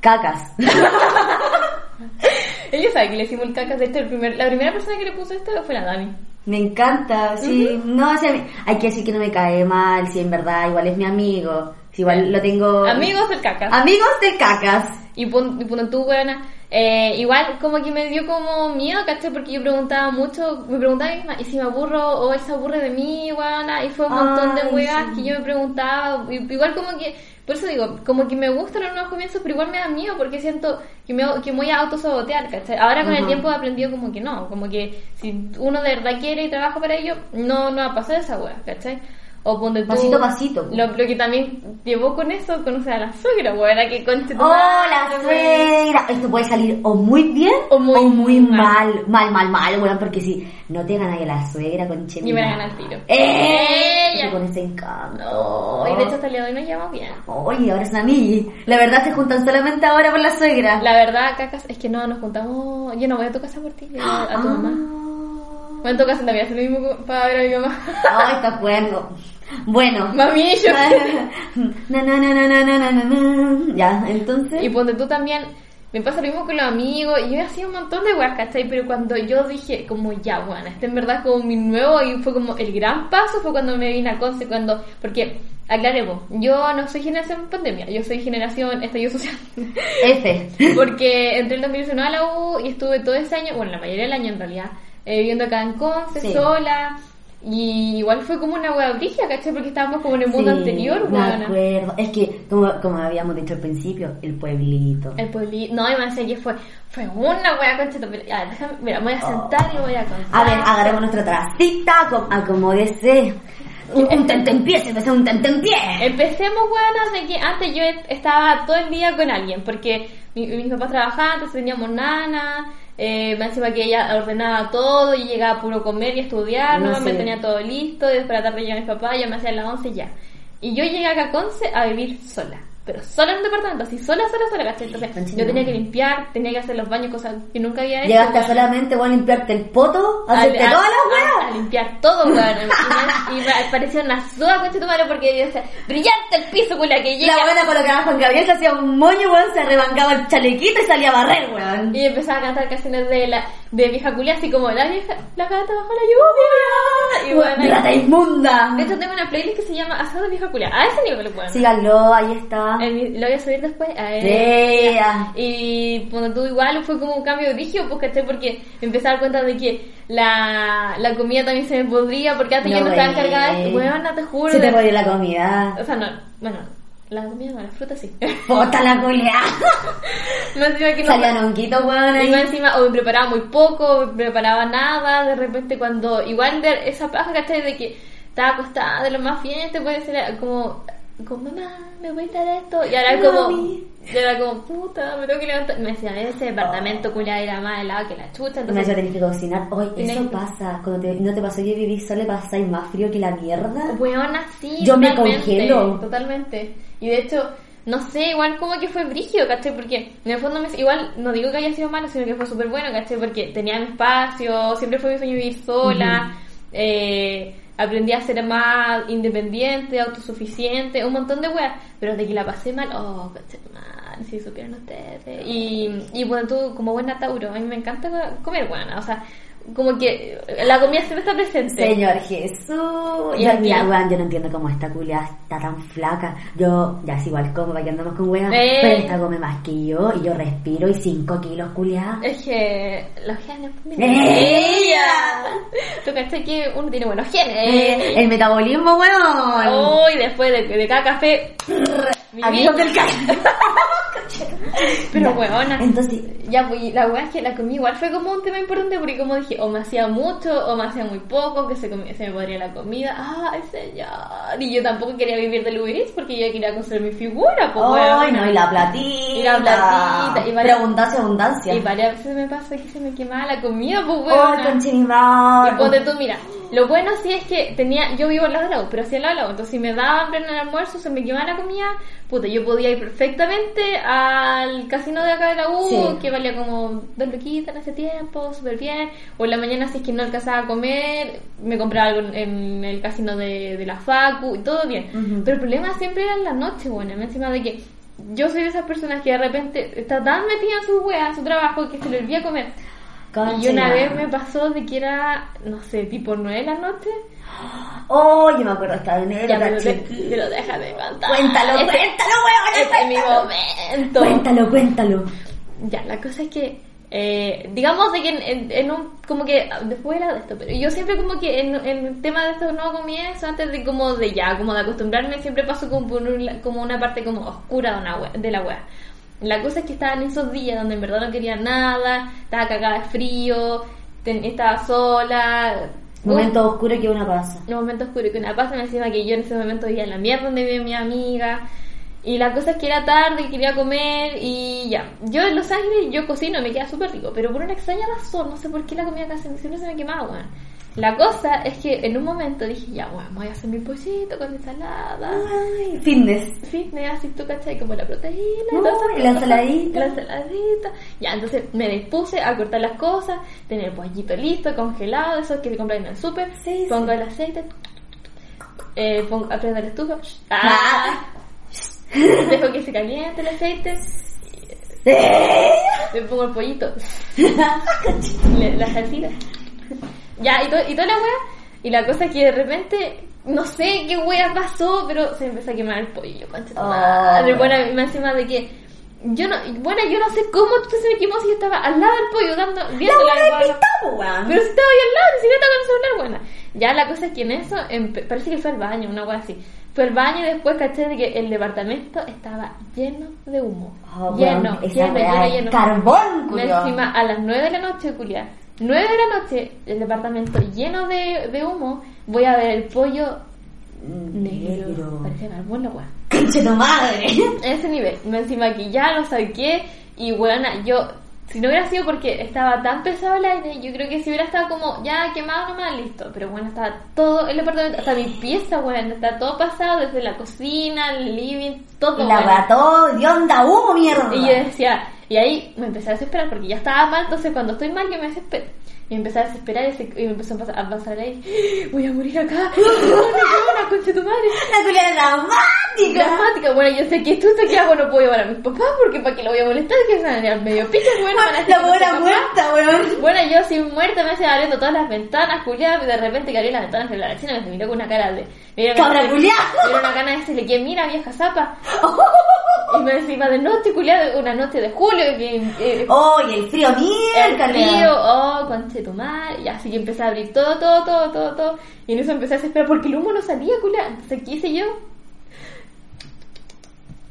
cacas. [laughs] Ella sabe que le hicimos el cacas. De hecho, el primer, la primera persona que le puso esto fue la Dani. Me encanta, sí. No, o sea, hay que decir que no me cae mal, si en verdad igual es mi amigo. Si igual lo tengo. Amigos del cacas. Amigos del cacas. Y pon, y pon tú, weona, eh, igual como que me dio como miedo, ¿cachai? Porque yo preguntaba mucho, me preguntaba ¿y si me aburro o él se aburre de mí, weona? Y fue un montón de weas sí. que yo me preguntaba, igual como que, por eso digo, como que me gustan los nuevos comienzos, pero igual me da miedo porque siento que me, que me voy a autosabotear, ¿cachai? Ahora con el tiempo he aprendido como que no, como que si uno de verdad quiere y trabaja para ello, no, no va a pasar esa wea, ¿cachai? O ponte tú- Pasito a pasito. Lo, lo que también llevó con eso, conocer a la suegra, weona, que conche ¡Oh, la suegra! Esto puede salir o muy bien O muy mal. Mal, mal, mal, bueno, porque si no te ganas a la suegra con Ni me gana el tiro. ¡Eh! Ella. Con ese encanto. No, y de hecho hasta el día de hoy nos llevamos bien. Oye, ahora es a mí. La verdad se juntan solamente ahora por la suegra. La verdad, cacas, es que no, nos juntamos. Yo no voy a tu casa por ti, a, a tu Ah. mamá. Voy a tu casa también, hacer lo mismo para ver a mi mamá. Ay, está bueno. Bueno. Mami, yo. [laughs] na, na, ya, entonces. Y ponte tú también. Me pasa lo mismo con los amigos. Y yo he sido un montón de weas, ¿cachai? Pero cuando yo dije, como ya, bueno, este en verdad como mi nuevo. Y fue como el gran paso fue cuando me vine a Conce. Cuando. Porque Aclaremos, yo no soy generación pandemia, yo soy generación estallido social. [laughs] Ese. Porque entré el 2019 a la U y estuve todo ese año, bueno, la mayoría del año en realidad, eh, viviendo acá en Conce, sola, y igual fue como una hueá brigia, ¿cachai? Porque estábamos como en el mundo Sí, anterior, Me weona. acuerdo. Es que, como, como habíamos dicho al principio, el pueblito. El pueblito. No, y me decía que fue, fue una hueá concha. Pero, ya, déjame, mira, me voy a sentar y voy a contar. A ver, agarramos nuestra tracita, acom- acomódese. Un, un tentempié, se empezó un tentempié. Empecemos, weonas, de que antes yo est- estaba todo el día con alguien, porque mi- mis papás trabajaban, entonces teníamos nana, eh, me encima que ella ordenaba todo y llegaba a puro comer y estudiar, No ¿no? me tenía todo listo, y después de la tarde llegaba mis papás, yo me hacía las 11 y ya. Y yo llegué acá a Conce a vivir sola. Pero sola en un departamento, así sola, sola, sola, ¿cachai? Entonces yo tenía que limpiar, tenía que hacer los baños, cosas que nunca había hecho. Llegaste a solamente voy a limpiarte el poto, a, hacerte todas las weas. a limpiar todo, weón. Y, me, y me parecía una soda, concha tu madre, porque yo decía, brillante el piso, con la que llega. La buena colocaba Juan Gabriel, se hacía un moño, weón, se rebancaba el chalequito y salía a barrer, weón. Y empezaba a cantar canciones de la de vieja culia, así como la vieja, la gata bajo la lluvia. Y bueno, ¡Rata inmunda! de hecho tengo una playlist que se llama Asado de vieja culia. A ese nivel, weón. Síganlo, ahí está. El- lo voy a subir después. A ver. Y cuando tú igual fue como un cambio de dije, pues porque empecé a dar cuenta de que la, la comida también se me podría, porque antes No, yo no estaba encargada de esto, weón, no te juro. Se te pone la comida. O sea, no, bueno, la comida no, la fruta sí. [laughs] Puta la culia. Más encima que no- Salían honguitos, weón, Y encima, o me preparaba muy poco, o me preparaba nada, de repente cuando, igual de esa paja, ¿cachai? De que estaba acostada de lo más bien, te puede ser como, como mamá, me voy a dar esto, y ahora como, Mami. y ahora como, puta, me tengo que levantar, me decía, ese departamento culiado era más helado que la chucha, Una vez entonces, tenés que cocinar. Tenés eso que- pasa. Cuando te, no te pasó que vivís sola, pasáis más frío que la mierda. weona, sí, Yo me congelo. Totalmente, y de hecho, no sé, igual como que fue brígido, ¿cachai? Porque en el fondo, me, igual no digo que haya sido malo, sino que fue súper bueno, ¿cachai? Porque tenía mi espacio, siempre fue mi sueño vivir sola. eh, aprendí a ser más independiente, autosuficiente, un montón de weas, pero de que la pasé mal, oh, madre, si supieran ustedes. Y, y bueno, tú, como buena Tauro, a mí me encanta comer buena, o sea, como que la comida siempre está presente. Señor Jesús. Y Yo, mira, weón, yo no entiendo cómo esta culia está tan flaca. Yo, ya es igual como, para que andamos con weón. Eh. Pero esta come más que yo y yo respiro y 5 kilos, culia. Es que los genes, pues, ¡Ella! Tú cachai que uno tiene buenos genes. Eh, el metabolismo, weón. Oh, y después de, de cada café. mi Amigos del café. [laughs] Pero weona. Entonces, Ya, pues la weá es que la comida igual fue como un tema importante porque como dije, o me hacía mucho o me hacía muy poco, que se, comi- se me podría la comida. Ay, señor. Y yo tampoco quería vivir de Uber Eats porque yo quería construir mi figura, pues Ay, no, y la platita. Y la platita, y Pero abundancia, abundancia. Y varias veces me pasa que se me quemaba la comida, pues Ay, madre. Y ponte tú, mira, lo bueno sí es que tenía, yo vivo al lado del lago, pero hacia el lado del lago, entonces si me daba hambre en el almuerzo, se me quemaba la comida, puta, yo podía ir perfectamente al casino de acá de la U, Sí. que valía como dos loquitas en ese tiempo, súper bien, o en la mañana si es que no alcanzaba a comer, me compraba algo en, el casino de, de la Facu, y todo bien. Pero el problema siempre era en la noche, bueno, encima de que yo soy de esas personas que de repente está tan metida en su wea, en su trabajo, que se le olvida comer. Y una vez me pasó de que era, no sé, tipo 9 de la noche. Oh, yo me acuerdo, estaba en enero, Ya, pero déjame contar. Cuéntalo, Este- cuéntalo. Este es mi momento. Cuéntalo, cuéntalo. Ya, la cosa es que, eh, digamos de que en, en- en un, como que, después era de esto, pero yo siempre como que en, en el tema de estos nuevos comienzos, antes de como de ya, como de acostumbrarme, siempre paso como por un- como una parte como oscura de, una wea- de la wea. La cosa es que estaba en esos días donde en verdad no quería nada, estaba cagada de frío, ten- estaba sola. Momento oscuro que una pasa. un momento oscuro que una pasa me encima que yo en ese momento vivía en la mierda donde vive mi amiga y la cosa es que era tarde y quería comer y ya yo en Los Ángeles yo cocino me queda súper rico pero por una extraña razón no sé por qué la comida casi siempre se me quemaba weón. La cosa es que en un momento dije ya bueno voy a hacer mi pollito con ensalada. Ay, fitness. fitness así tú cachai como la proteína Uy, la ensaladita. la ensaladita. Ya entonces me dispuse a cortar las cosas tener el pollito listo congelado esos que te compran en el súper. Sí, pongo sí. el aceite. Eh, pongo, aprendo la estufa. Ah. dejo que se caliente el aceite. Eh. le pongo el pollito. [laughs] La salsita ya y, to- y toda la wea y la cosa es que de repente no sé qué wea pasó pero se empezó a quemar el pollo concha Oh. madre. bueno y más encima de que yo no bueno yo no sé cómo se me quemó si yo estaba al lado del pollo dando viendo la weón. pero si estaba ahí al lado, ni siquiera estaba con el celular, buena. Ya la cosa es que en eso, parece que fue al baño, una wea así. Fue al baño y después caché de que el departamento estaba lleno de humo. Oh, lleno, lleno, weá lleno, lleno. Carbón, culiao. encima a las 9 de la noche, culia. 9 de la noche, el departamento lleno de, de humo. Voy a ver el pollo negro. Negro. Parece carbón la wea. Conche tu madre. [laughs] Ese nivel. Encima que ya lo saqué y bueno, yo, si no hubiera sido porque estaba tan pesado el aire, yo creo que si hubiera estado como ya quemado nomás, listo. Pero bueno, estaba todo el departamento, hasta mi pieza, bueno, está todo pasado, desde la cocina, el living, todo. La bueno. todo de onda humo, mierda. Y yo decía, y ahí me empecé a desesperar porque ya estaba mal, entonces cuando estoy mal yo me desespero. Y me empecé a desesperar y, se- y me empezó a pasar, a pasar el aire. [gasps] Voy a morir acá. [laughs] una concha de tu madre. La culia dramática. Dramática, bueno, yo sé que esto ¿qué hago? No puedo llevar a mis papás porque para qué lo voy a molestar, que ir medio pico, [laughs] bueno, La que buena muerta, weón. Bueno, yo sin muerta me hace abriendo todas las ventanas, culiada, y de repente que abrí las ventanas de la china me miró con una cara de... Cabra me dio una gana de decirle que mira, vieja zapa. [laughs] Y me encima de noche, culiada, una noche de julio, que... eh, Oh, y el frío, el mierda. frío, oh, conche tu madre, y así que empecé a abrir todo, todo, todo, todo, todo, y en eso empecé a desesperar porque el humo no salía, culia, entonces ¿qué hice yo?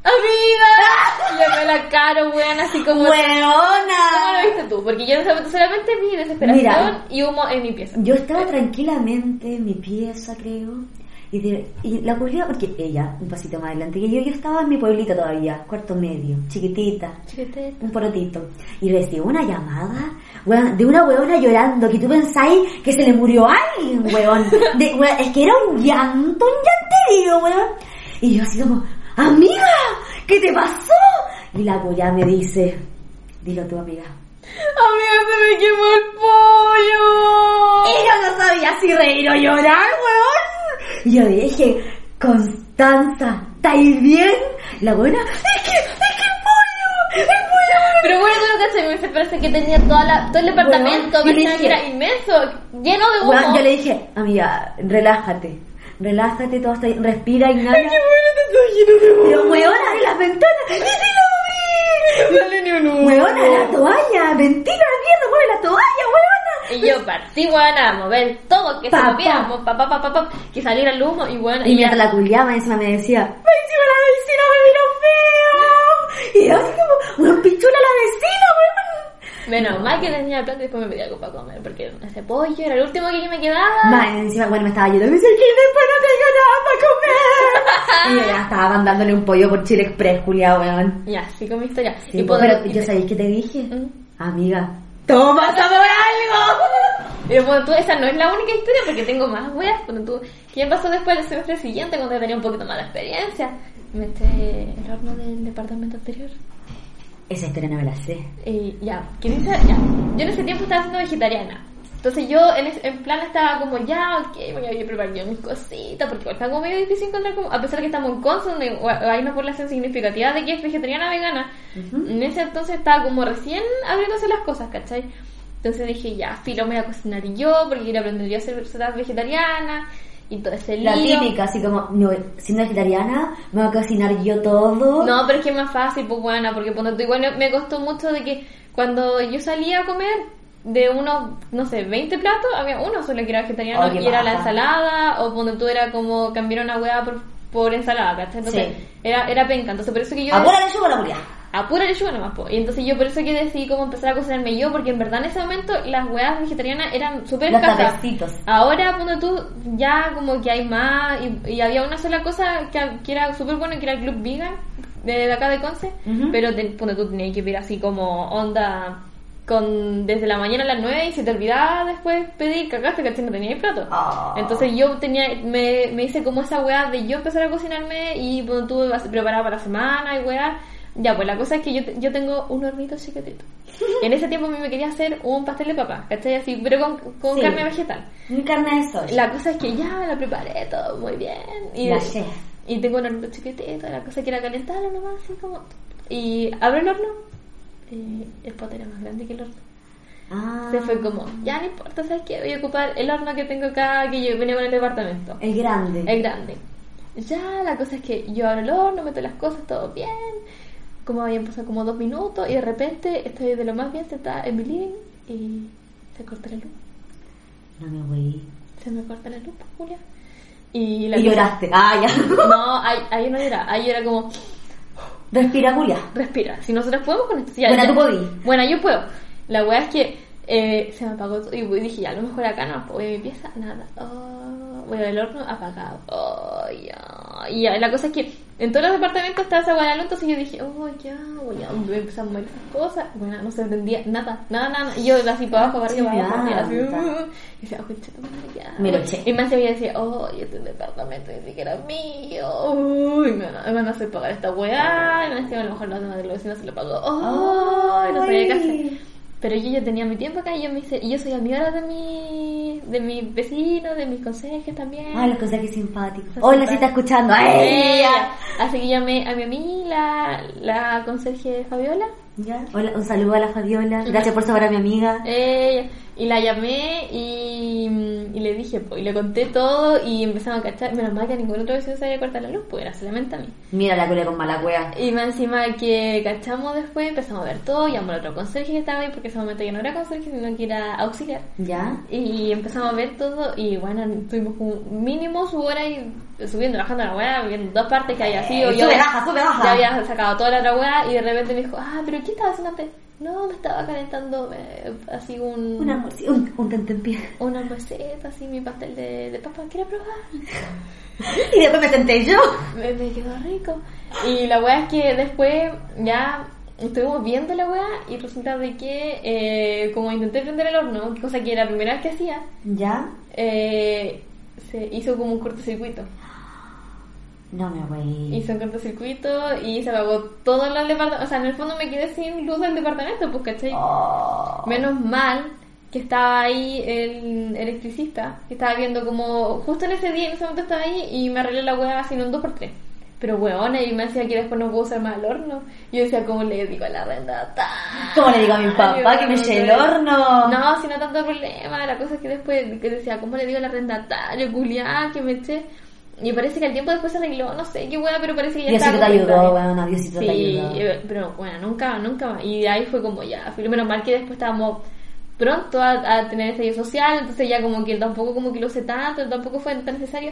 ¡Amiga! Y a la cara, weón, así como... [laughs] ¿Cómo lo Weona. viste tú? Porque yo en ese momento solamente vi desesperación Mira. y humo en mi pieza. Yo estaba tranquilamente en mi pieza, creo. Y, de- y la culia, porque ella, un pasito más adelante que yo, yo estaba en mi pueblito todavía, cuarto medio, chiquitita, Chiquete. un porotito. Y recibo una llamada, weón, de una weona llorando, que tú pensáis que se le murió a alguien, weón. De, weón, Es que era un llanto, un llanterío, weón. Y yo así como, amiga, ¿qué te pasó? Y la culia me dice, dilo tú, amiga. Amiga, me quemó el pollo. Y yo no sabía si reír o llorar, weón. Y yo dije, Constanza, ¿estáis bien? La buena, es que, es que el pollo, el pollo. Pero bueno, tú lo que me parece que tenía toda la, todo el departamento, Bueno, le que dije- era inmenso, lleno de humo. Weón, yo le dije, amiga, relájate. Relájate, todo está bien. Respira, Ignacia. Pero weón, abre las ventanas. ¡Y sí lo vi! Dale ni un humo. La toalla, ventila la mierda, mueve la toalla. Y yo partí, weón, a mover todo, que se Pa, movía, pa. pa, pa, pa, que saliera el humo, y bueno, Y ya- mientras la culiaba, encima me decía, encima la vecina me miró feo. Y yo así como, weón, pichula la vecina, weón. Menos mal que tenía el plato y después me pedí algo para comer, porque ese pollo era el último que me quedaba. Más encima, bueno, me estaba yendo, me dice que después no tengo nada para comer. y yo ya estaba mandándole un pollo por Chile Express, culiao, weón. Ya, sí con mi historia. Sí, puedo- pero y yo sabéis que te dije, ¿Mm? amiga, toma sabor algo. Pero bueno, tú, esa no es la única historia porque tengo más weas. Cuando tú, ¿Qué pasó después del semestre siguiente cuando tenía un poquito más de experiencia? Me eché el horno del departamento anterior. Esa historia no me la sé. Y ya, que dice, ya. Yo en ese tiempo estaba siendo vegetariana. Entonces yo en, ese- en plan estaba como, ya, ok, voy a ir a preparar yo mis cositas, porque está como medio difícil encontrar, como, a pesar de que estamos en Conce, donde hay una población significativa de que es vegetariana vegana, en ese entonces estaba como recién abriéndose las cosas, ¿cachai? Entonces dije, ya, filo, me voy a cocinar yo, porque quiero aprender yo a ser recetas vegetariana, y todo ese La lío. típica, así como, no, siendo vegetariana, me voy a cocinar yo todo. No, pero es que es más fácil, pues buena, porque ponte tú, igual me costó mucho de que cuando yo salía a comer de unos, no sé, 20 platos, había uno solo que era vegetariano Oh, y era la ensalada, o ponte tú era como cambiar una hueá por, por ensalada, ¿cachai? Entonces Sí. era, era penca, entonces por eso que yo... ¿A pura lechuga la pura lechuga nomás, po. Y entonces yo por eso que decidí como empezar a cocinarme yo, porque en verdad en ese momento las hueás vegetarianas eran súper escasas. Ahora, ponte tú, ya como que hay más, y, y había una sola cosa que, que era súper bueno, que era el club vegan, de, de acá de Conce, Ujú. pero te, tú tenías que ir así como onda con desde la mañana a las 9 y si te olvidaba después pedir, cagaste, que no tenías plato. Ah. Entonces yo tenía, me, me hice como esa weá de yo empezar a cocinarme y ponte tú preparaba para la semana y weá. Ya, pues la cosa es que yo, yo tengo un hornito chiquitito. [laughs] En ese tiempo a mí me quería hacer un pastel de papa, ¿cachai? Así, pero con, con Sí. carne vegetal. Mi carne de soya. La cosa es que ya la preparé todo muy bien. Y, La y tengo un hornito chiquitito, la cosa que era calentarlo nomás, así como. Y abro el horno, eh, el pote era más grande que el horno. Ah. Se fue como, ya no importa, ¿sabes qué? Voy a ocupar el horno que tengo acá, que yo venía con el departamento. El grande. Es grande. Ya, la cosa es que yo abro el horno, meto las cosas, todo bien. Como habían pasado como dos minutos y de repente estoy de lo más bien sentada en mi living y se corta la luz. No me voy. Se me corta la luz, pues, Julia. Y, la Y cosa- lloraste. Ah, ya. No, ahí, ahí no era. Ahí era como, Respira, Julia. respira. Si nosotros podemos con esto. ya- Bueno, ya- tú podí. Bueno, yo puedo. La weá es que eh, se me apagó todo y dije, ya, a lo mejor acá no, voy a mi pieza, nada. Oh, voy al horno apagado. Oh, ya. Y ya, la cosa es que en todos los departamentos estaba esa luz, entonces yo dije, oh, ya, voy a empezar a mover esas cosas. Bueno, no se entendía nada, nada, nada. Y yo así para abajo, para arriba, para abajo, así, Chingada. uh, y decía, oh, concha tu madre, ya. Me lo eché. Y más se veía decía, oh, este departamento ni siquiera es mío. Uy, me van, a, me van a hacer pagar esta weá. Y me decía, a lo mejor demás de los vecinos se lo pagó. Oh, no sabía qué hacer. Pero yo ya tenía mi tiempo acá y yo me hice, y yo soy amiga de mi, de mis vecinos, de mis consejes también. Ay, los que simpáticos. Hola, si simpáticos. está escuchando. Así que llamé a mi amiga, la, la conserje Fabiola. Ya. Hola, un saludo a la Fabiola. [laughs] Gracias por saber a mi amiga. Ella. Y la llamé y, y le dije, pues, y le conté todo y empezamos a cachar. Menos mal que a ningún otro vecino se había cortado la luz, pues era solamente a mí. Mira la culia con mala cueva. Y más encima que cachamos después, empezamos a ver todo, llamamos al otro conserje que estaba ahí, porque en ese momento ya no era conserje, sino que era auxiliar. ¿Ya? Y empezamos a ver todo y bueno, tuvimos como mínimo su hora y subiendo, bajando la weá, viendo dos partes que había sido. Eh, yo sube, ya- baja, sube, baja. Ya había sacado toda la otra weá y de repente me dijo, ah, pero ¿qué estabas haciendo antes? No, me estaba calentando eh, así un... Un sí, un, un tentempié. una receta, así mi pastel de, de papa, ¿quieres probar? [laughs] Y después me senté yo. Me, me quedó rico. Y la weá es que después ya estuvimos viendo la weá y resulta de que eh, como intenté prender el horno, cosa que era la primera vez que hacía, ¿Ya? eh, se hizo como un cortocircuito. No me voy. Hice un cortocircuito y se apagó todo el departamento. O sea, en el fondo me quedé sin luz del departamento, pues, ¿cachai? Oh. Menos mal que estaba ahí el electricista, que estaba viendo como, justo en ese día, en ese momento estaba ahí y me arreglé la hueá así en un 2x3. Pero weona, y me decía que después no puedo usar más el horno. Y yo decía, ¿cómo le digo a la arrendata? ¿Cómo le digo a mi papá que me eche el horno? No, si no tanto problema. La cosa es que después que decía, ¿cómo le digo al arrendatario, culiá, que me eché? Y parece que al tiempo después se arregló, no sé qué hueá, pero parece que ya Diosito estaba te ayudó, weón, Diosito te Sí, ayudó. eh, pero bueno, nunca, nunca más. Y de ahí fue como ya, menos mal que después estábamos pronto a, a tener estallido social, entonces ya como que tampoco como que lo sé tanto, tampoco fue tan necesario.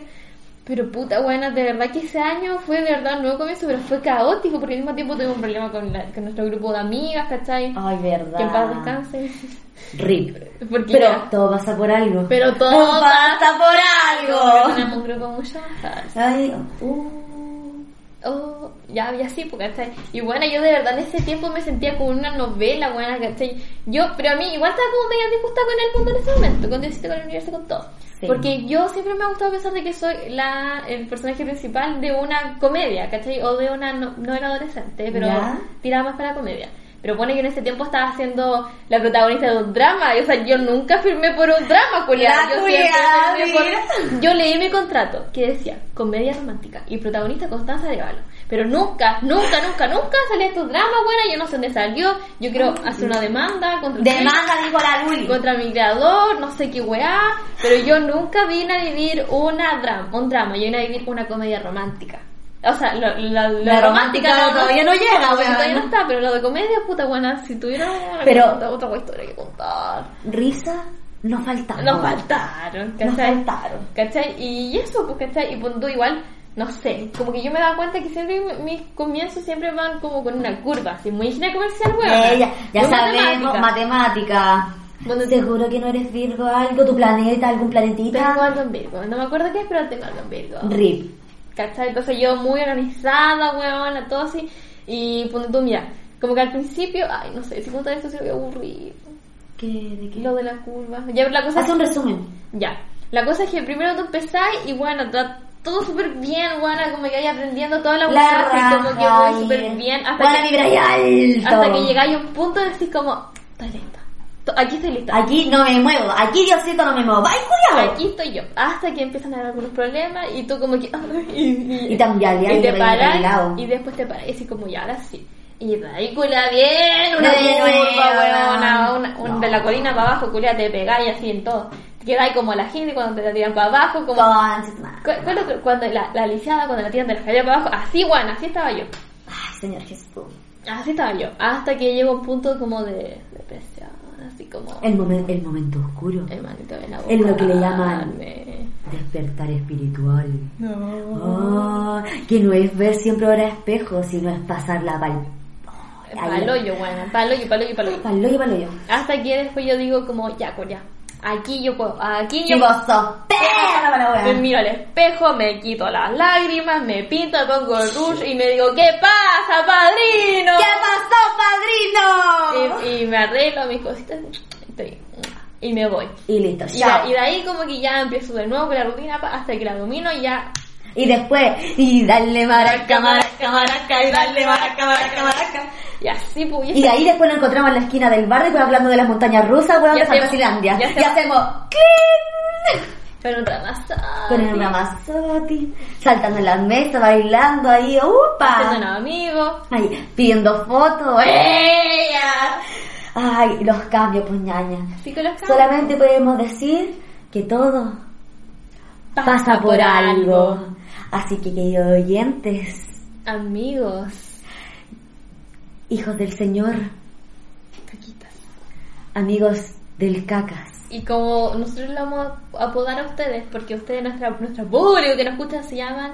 Pero puta buena, de verdad que ese año fue de verdad un nuevo comienzo, pero fue caótico porque al mismo tiempo tuvimos un problema con, la- con nuestro grupo de amigas, ¿cachai? Ay, verdad. que en paz descanse. Rip. Porque Pero ya- todo pasa por algo. Pero todo pasa por algo. tenemos un grupo más Ay, uh. Oh, ya había así, pues, ¿cachai? Y bueno, yo de verdad en ese tiempo me sentía como una novela, buena, ¿cachai? Yo, pero a mí igual estaba como media disgustada con el mundo en ese momento, con Diosito, con el universo, con todo. Sí. Porque yo siempre me ha gustado pensar de que soy la, el personaje principal de una comedia, ¿cachai? O de una no- novela adolescente, pero Ya. tiraba más para la comedia. Pero pone que en ese tiempo estaba siendo la protagonista de un drama, y, o sea, yo nunca firmé por un drama, Julián. Yo siempre firmé por... Yo leí mi contrato que decía comedia romántica y protagonista Constanza Arevalo. Pero nunca, nunca, nunca, nunca salía estos dramas, buena, yo no sé dónde salió. Yo quiero hacer una demanda contra Demanda, dijo la Luli. contra mi creador, no sé qué weá, pero yo nunca vine a vivir una drama, un drama, yo vine a vivir una comedia romántica. O sea, lo, la, La romántica todavía no llega, todavía no está, pero lo de comedia, puta buena, si tuviera Pero- otra, historia que contar. Risa, no faltaron. Nos faltaron, Nos ¿cachai? faltaron. ¿Cachai? Y eso, pues, ¿cachai? Y punto igual, no sé, como que yo me daba cuenta que siempre mi- mis comienzos siempre van como con una curva, así muy ingeniería comercial, weón. Eh, ya ya sabemos, matemática. Bueno, Seguro que no eres Virgo, algo, tu planeta, algún Tengo planetita. algo en Virgo, no me acuerdo qué es, pero tengo algo en Virgo. Rip. ¿Cachai? Entonces yo muy organizada, weón, todo así. Y punto tú, mira, como que al principio, ay, no sé, si contar esto se voy a aburrir. ¿Qué, ¿De qué? Lo de la curva. Ya, la cosa Haz un resumen. Ya. La cosa es que primero tú empezás y bueno, todo súper bien, buena, como que vayas aprendiendo toda la weá, así como que voy súper y- bien, hasta Buena que, y alto. hasta que llegáis a un punto de decir como, estoy lista. Aquí estoy lista. Aquí no me muevo, aquí Diosito no me muevo. ¡Ay, cuidado! Aquí estoy yo. Hasta que empiezan a haber algunos problemas y tú como que... ay, [laughs] y, Y también, y y te paras y después te paras y así como ya, ahora sí. Y culia bien, una curva, weona, una, un- No. de la colina para abajo, culia, te pegáis así en todo. Quedáis como la gente cuando te la tiran para abajo, como... Concha tu madre. cu- cu- cu- Cuando la, la lisiada, cuando la tiran de la escalera para abajo, así, bueno, así estaba yo. Ay, Señor Jesús. Así estaba yo. Hasta que llegó un punto como de depresión, así como... El, momen- el momento oscuro. El manito ven a Es lo que le llaman-. Despertar espiritual. No. Oh, que no es ver siempre ahora espejo, sino es pasarla pal... Paloyo, bueno, paloyo, paloyo, paloyo. Paloyo, paloyo. Hasta que después yo digo como, ya, Corea, aquí yo puedo, aquí yo la me miro al espejo, me quito las lágrimas, me pinto, me pongo el rouge y me digo, ¿qué pasa, padrino? ¿Qué pasó, padrino? Y, y me arreglo mis cositas y estoy- y me voy. Y listo, Y, chao. de- y de ahí como que ya empiezo de nuevo con la rutina hasta que la domino y ya Y después, y dale maraca, maraca, maraca, y dale maraca, maraca, maraca. y así pues Y de ahí después nos encontramos en la esquina del bar, después hablando de las montañas rusas, Y de Fantasilandia. y hacemos- ¡cling! pero un ramazote. Con el Ramazotti, saltando en las mesas, bailando ahí, haciendo un ¡upa! amigo. Ahí, pidiendo fotos, ¡ella! Ay, los cambios, pues ñaña. Que los cambios. Solamente podemos decir que todo pasa por algo. Así que, queridos oyentes, Amigos. hijos del Señor, Caquitas. amigos del cacas, Y como nosotros le vamos a apodar a ustedes, porque ustedes, nuestra, nuestro público que nos escucha, se llaman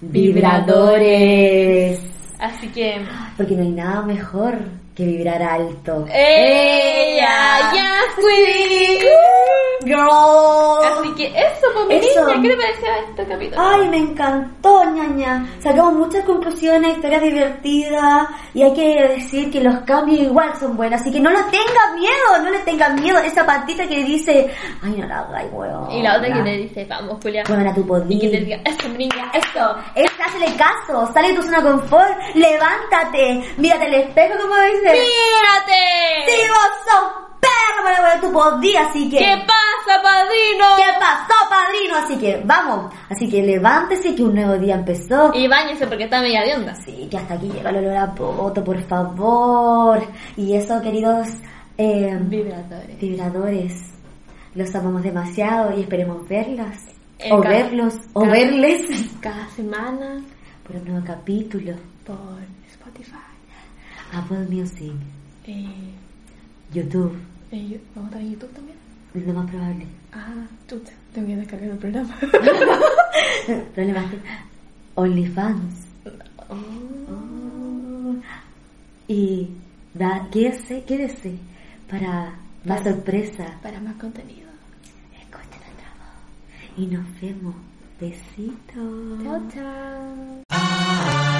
vibradores. Así que. Porque no hay nada mejor que vibrar alto. ¡Ella! ¡Ya fui! girl. Así que eso, pues mi Eso. niña, ¿qué te pareció este capítulo? Ay, me encantó, ñaña. Sacamos muchas conclusiones, historias divertidas y hay que decir que los cambios igual son buenos. Así que no le tengan miedo, no le tengan miedo. Esa patita que dice, ay, no la hagáis, weón. Y la otra que le dice, vamos, Julia. Bueno, tú podías. Y que te diga, eso, niña, eso. Es, hazle caso, sale de tu zona de confort, levántate, mírate al espejo como dice. ¡Mírate! ¡Sí, vos sos perro, bueno, tú podías, así que... ¿Qué pasa, padrino? ¿Qué pasó, padrino? Así que, vamos, así que levántese que un nuevo día empezó. Y bañese porque está media de onda. Sí, que hasta aquí llega el olor a poto, por favor. Y eso, queridos eh, Vibradores. vibradores, los amamos demasiado y esperemos verlos. En o cada- verlos, o cada- verles Cada semana por un nuevo capítulo. por. Apple Music, Eh, YouTube, eh, ¿Vamos a estar en YouTube también? es lo más probable. Ah, chuta, tengo que descargar el programa. [laughs] OnlyFans. Oh. Oh. Y da, quédese, quédese para más Para- sorpresa. Para más contenido. Escuchen nuestra voz. Y nos vemos. Besitos. Chao, chao.